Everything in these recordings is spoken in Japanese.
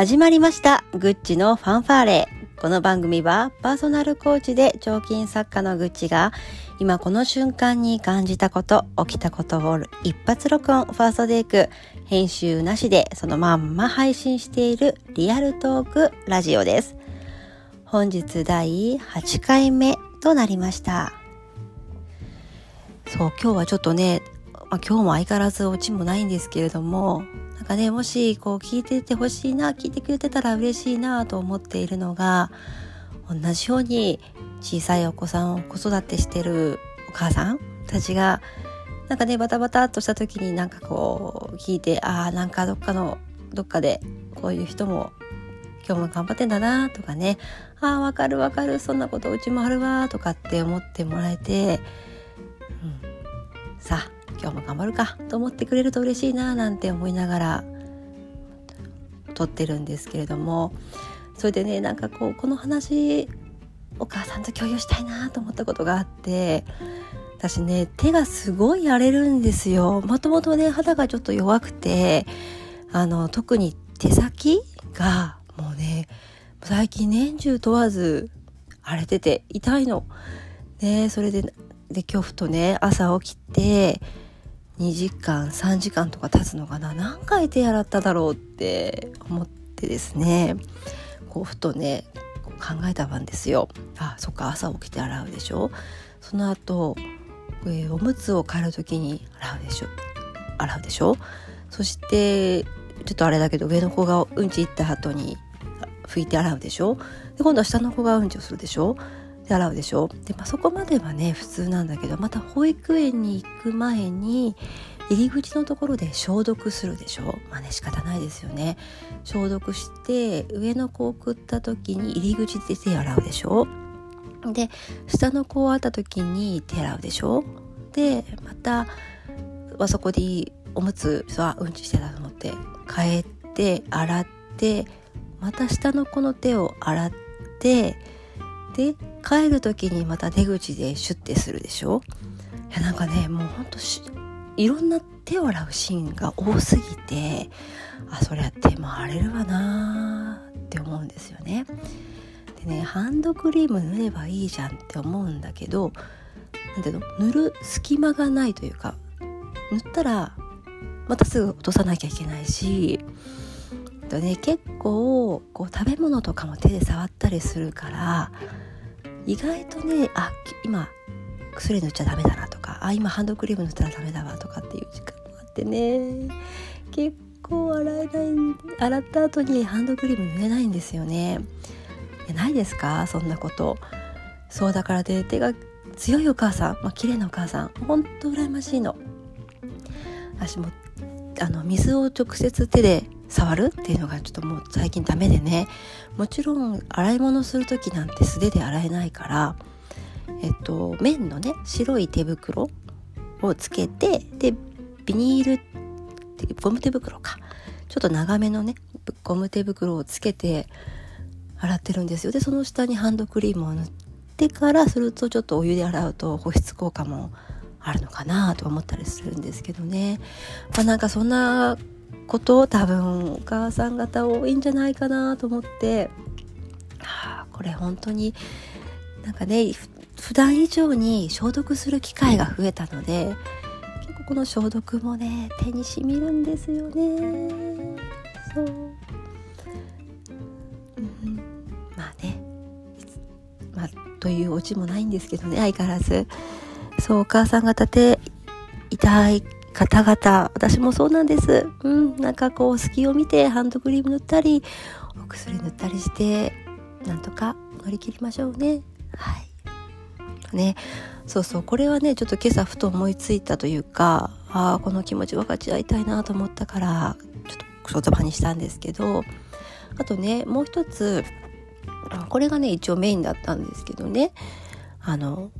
始まりました。グッチのファンファーレ。この番組はパーソナルコーチで彫金作家のグッチが今この瞬間に感じたこと起きたことを一発録音。ファーストデイク。編集なしでそのまんま配信しているリアルトークラジオです。本日第8回目となりました。そう今日はちょっとね、まあ、今日も相変わらずオチもないんですけれどもなんかねもしこう聞いててほしいな聞いてくれてたら嬉しいなと思っているのが同じように小さいお子さんを子育てしてるお母さんたちがなんかねバタバタっとした時になんかこう聞いてああなんかどっかのどっかでこういう人も今日も頑張ってんだなとかねああわかるわかるそんなことうちもあるわとかって思ってもらえて、うん、さあ今日も頑張るかと思ってくれると嬉しいななんて思いながら撮ってるんですけれどもそれでねなんかこうこの話お母さんと共有したいなと思ったことがあって私ね手がすごい荒れるんですよもともとね肌がちょっと弱くてあの特に手先がもうね最近年中問わず荒れてて痛いの。ねそれでで恐怖とね朝起きて2時間3時間とか経つのかな？何回手洗っただろうって思ってですねこうふとね考えた番ですよ。あそっか朝起きて洗うでしょ？その後、えー、おむつを替える時に洗うでしょ？洗うでしょ？そしてちょっとあれだけど上の子がうんち行った後に拭いて洗うでしょ？で今度は下の子がうんちをするでしょ？で洗うでしょ？で、まあ、そこまではね普通なんだけどまた保育園に行く前に入り口のところで消毒するでしょ？まあね仕方ないですよね。消毒して上の子を送った時に入り口で手洗うでしょ？で下の子を会った時に手洗うでしょ？でまたあそこでおむつはうんちしてたと思って帰って洗ってまた下の子の手を洗ってで帰る時にまた出口でシュッてするでしょ？いやなんかねもうほんといろんな手を洗うシーンが多すぎてあそりゃ手も荒れるわなーって思うんですよね。でねハンドクリーム塗ればいいじゃんって思うんだけどなんていうの？塗る隙間がないというか塗ったらまたすぐ落とさなきゃいけないしね結構こう食べ物とかも手で触ったりするから意外とねあ今薬塗っちゃダメだなとかあ今ハンドクリーム塗ったらダメだわとかっていう時間もあってね。結構洗えない洗った後にハンドクリーム塗れないんですよね。ないですか？そんなこと。そうだからで手が強いお母さん、まあ綺麗なお母さんほんと羨ましいの。私もあの水を直接手で触るっていうのがちょっともう最近ダメでね。もちろん洗い物する時なんて素手で洗えないからえっと綿のね白い手袋をつけてでビニールゴム手袋か。ちょっと長めのねゴム手袋をつけて洗ってるんですよ。でその下にハンドクリームを塗ってからするとちょっとお湯で洗うと保湿効果もあるのかなと思ったりするんですけどね。まあなんかそんなこと多分お母さん方多いんじゃないかなと思って、はあ、これ本当になんかね普段以上に消毒する機会が増えたので結構この消毒もね手にしみるんですよね。そう、うん、まあねまあというオチもないんですけどね相変わらず。そうお母さん方手痛い方々、私もそうなんです。うん、なんかこう、隙を見てハンドクリーム塗ったり、お薬塗ったりして、なんとか乗り切りましょうね。はい。ね、そうそう、これはね、ちょっと今朝ふと思いついたというか、ああ、この気持ち分かち合いたいなと思ったから、ちょっと言葉にしたんですけど、あとね、もう一つ、これがね、一応メインだったんですけどね、あの、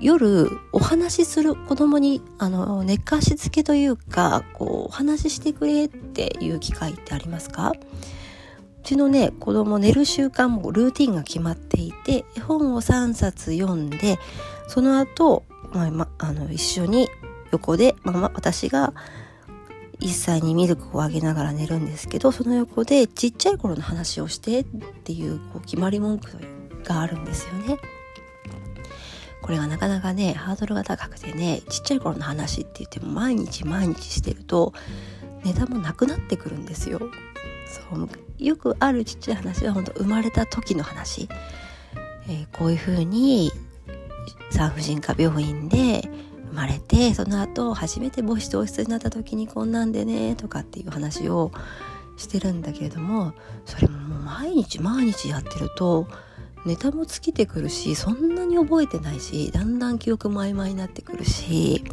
夜お話しする子供にあの寝かしつけというかこうお話ししてくれっていう機会ってありますか？うちのね子供寝る習慣もルーティンが決まっていて絵本を3冊読んでその後、まあ、まあの一緒に横で、まあ、私が1歳にミルクをあげながら寝るんですけどその横でちっちゃい頃の話をしてっていうこう決まり文句があるんですよね。これがなかなかねハードルが高くてねちっちゃい頃の話って言っても毎日毎日してると値段もなくなってくるんですよ。そうよくあるちっちゃい話は本当生まれた時の話、えー、こういうふうに産婦人科病院で生まれてその後初めて母子同室になった時にこんなんでねとかっていう話をしてるんだけれどもそれももう毎日毎日やってるとネタも尽きてくるしそんなに覚えてないしだんだん記憶も曖昧になってくるし。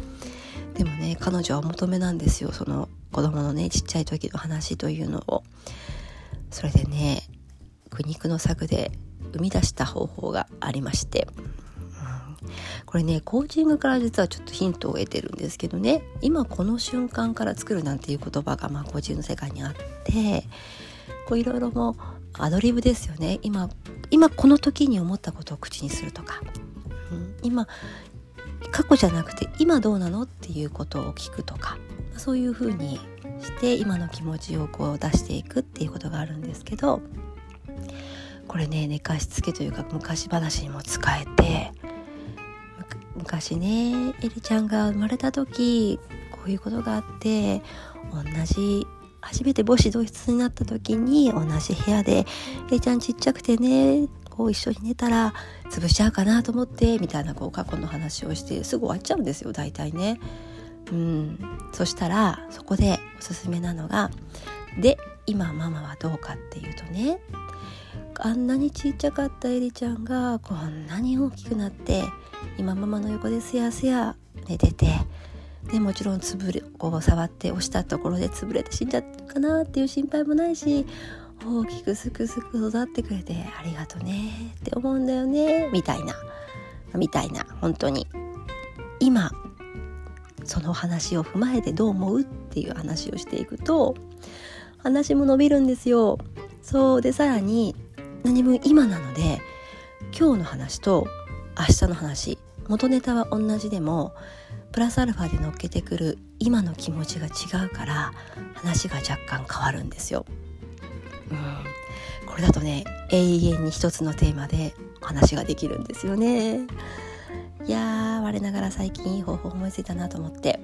でもね彼女はお求めなんですよ。その子供のねちっちゃい時の話というのを。それでね苦肉の策で生み出した方法がありまして。これねコーチングから実はちょっとヒントを得てるんですけどね。今この瞬間から作るなんていう言葉がまあコーチングの世界にあってこういろいろもアドリブですよね。今今この時に思ったことを口にするとか、うん、今過去じゃなくて今どうなのっていうことを聞くとか。そういうふうにして今の気持ちをこう出していくっていうことがあるんですけど。これね寝かしつけというか昔話にも使えて昔ねエリちゃんが生まれた時こういうことがあって同じ初めて母子同室になった時に同じ部屋で「エリちゃんちっちゃくてねこう一緒に寝たら潰しちゃうかなと思って」みたいなこう過去の話をしてすぐ終わっちゃうんですよ大体ね。うん、そしたらそこでおすすめなのが「で今ママはどうか」っていうとねあんなにちっちゃかったエリちゃんがこんなに大きくなって今ママの横ですやすや寝ててでもちろんつぶれこう触って押したところで潰れて死んじゃったかなっていう心配もないし大きくすくすく育ってくれてありがとねって思うんだよねみたいな。みたいな本当に。今その話を踏まえてどう思うっていう話をしていくと話も伸びるんですよ。そうでさらに何も今なので今日の話と明日の話元ネタは同じでもプラスアルファで乗っけてくる今の気持ちが違うから話が若干変わるんですよ。うん、これだとね永遠に一つのテーマで話ができるんですよね。いやー我ながら最近いい方法思いついたなと思って、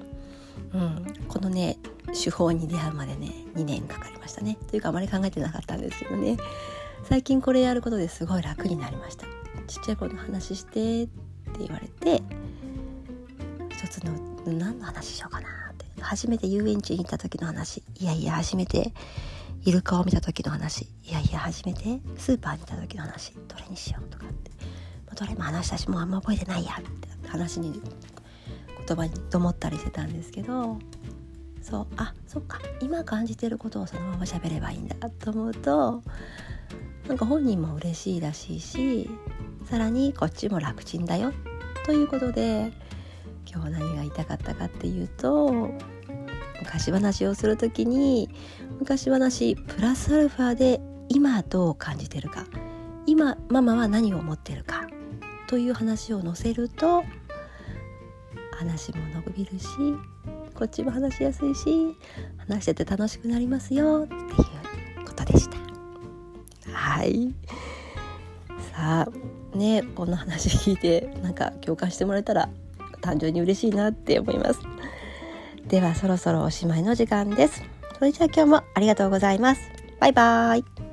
うん、このね手法に出会うまでね2年かかりましたね。というかあまり考えてなかったんですけどね。最近これやることですごい楽になりました。ちっちゃい頃の話してってって言われて一つの何の話しようかなって。初めて遊園地に行った時の話。いやいや初めてイルカを見た時の話。いやいや初めてスーパーに行った時の話。どれにしようとかって。まあどれも話したしもうあんま覚えてないやって話に言葉にと思ったりしてたんですけど。そうあそっか。今感じてることをそのまま喋ればいいんだと思うとなんか本人も嬉しいらしいしさらにこっちも楽ちんだよ。ということで今日何が言いたかったかっていうと昔話をする時に昔話プラスアルファで今どう感じてるか今ママは何を思ってるかという話を載せると話も伸びるしこっちも話しやすいし話してて楽しくなりますよっていうことでした。はい。さあねこの話聞いてなんか共感してもらえたら単純に嬉しいなって思います。ではそろそろおしまいの時間です。それじゃあ今日もありがとうございます。バイバーイ。